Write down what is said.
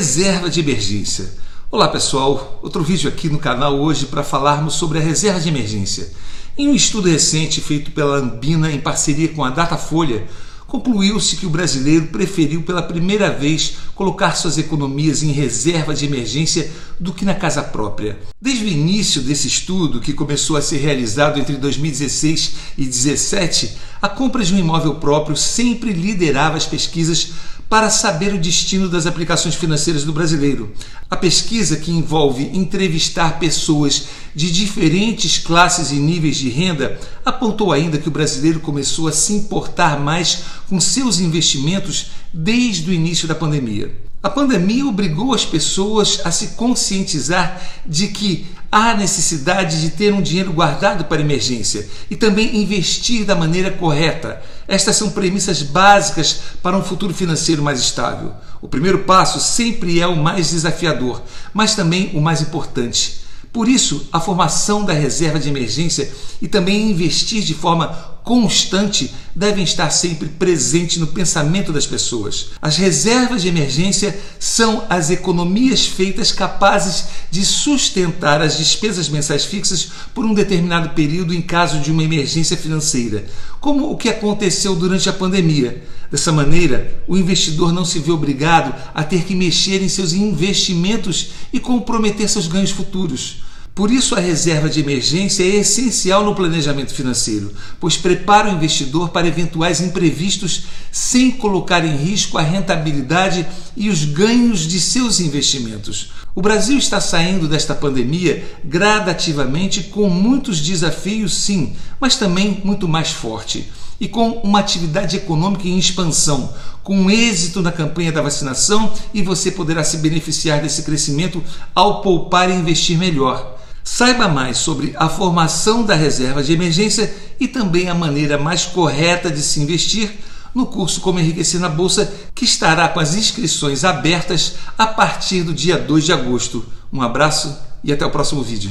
Reserva de emergência. Olá pessoal, outro vídeo aqui no canal hoje para falarmos sobre a reserva de emergência. Em um estudo recente feito pela Ambina em parceria com a Datafolha, concluiu-se que o brasileiro preferiu pela primeira vez colocar suas economias em reserva de emergência do que na casa própria. Desde o início desse estudo, que começou a ser realizado entre 2016 e 2017, a compra de um imóvel próprio sempre liderava as pesquisas para saber o destino das aplicações financeiras do brasileiro. A pesquisa, que envolve entrevistar pessoas de diferentes classes e níveis de renda, apontou ainda que o brasileiro começou a se importar mais com seus investimentos desde o início da pandemia. A pandemia obrigou as pessoas a se conscientizar de que há necessidade de ter um dinheiro guardado para emergência e também investir da maneira correta. Estas são premissas básicas para um futuro financeiro mais estável. O primeiro passo sempre é o mais desafiador, mas também o mais importante. Por isso, a formação da reserva de emergência e também investir de forma constante devem estar sempre presentes no pensamento das pessoas. As reservas de emergência são as economias feitas capazes de sustentar as despesas mensais fixas por um determinado período em caso de uma emergência financeira, como o que aconteceu durante a pandemia. Dessa maneira, o investidor não se vê obrigado a ter que mexer em seus investimentos e comprometer seus ganhos futuros. Por isso, a reserva de emergência é essencial no planejamento financeiro, pois prepara o investidor para eventuais imprevistos sem colocar em risco a rentabilidade e os ganhos de seus investimentos. O Brasil está saindo desta pandemia gradativamente com muitos desafios, sim, mas também muito mais forte e com uma atividade econômica em expansão, com êxito na campanha da vacinação e você poderá se beneficiar desse crescimento ao poupar e investir melhor. Saiba mais sobre a formação da reserva de emergência e também a maneira mais correta de se investir no curso Como Enriquecer na Bolsa, que estará com as inscrições abertas a partir do dia 2 de agosto. Um abraço e até o próximo vídeo.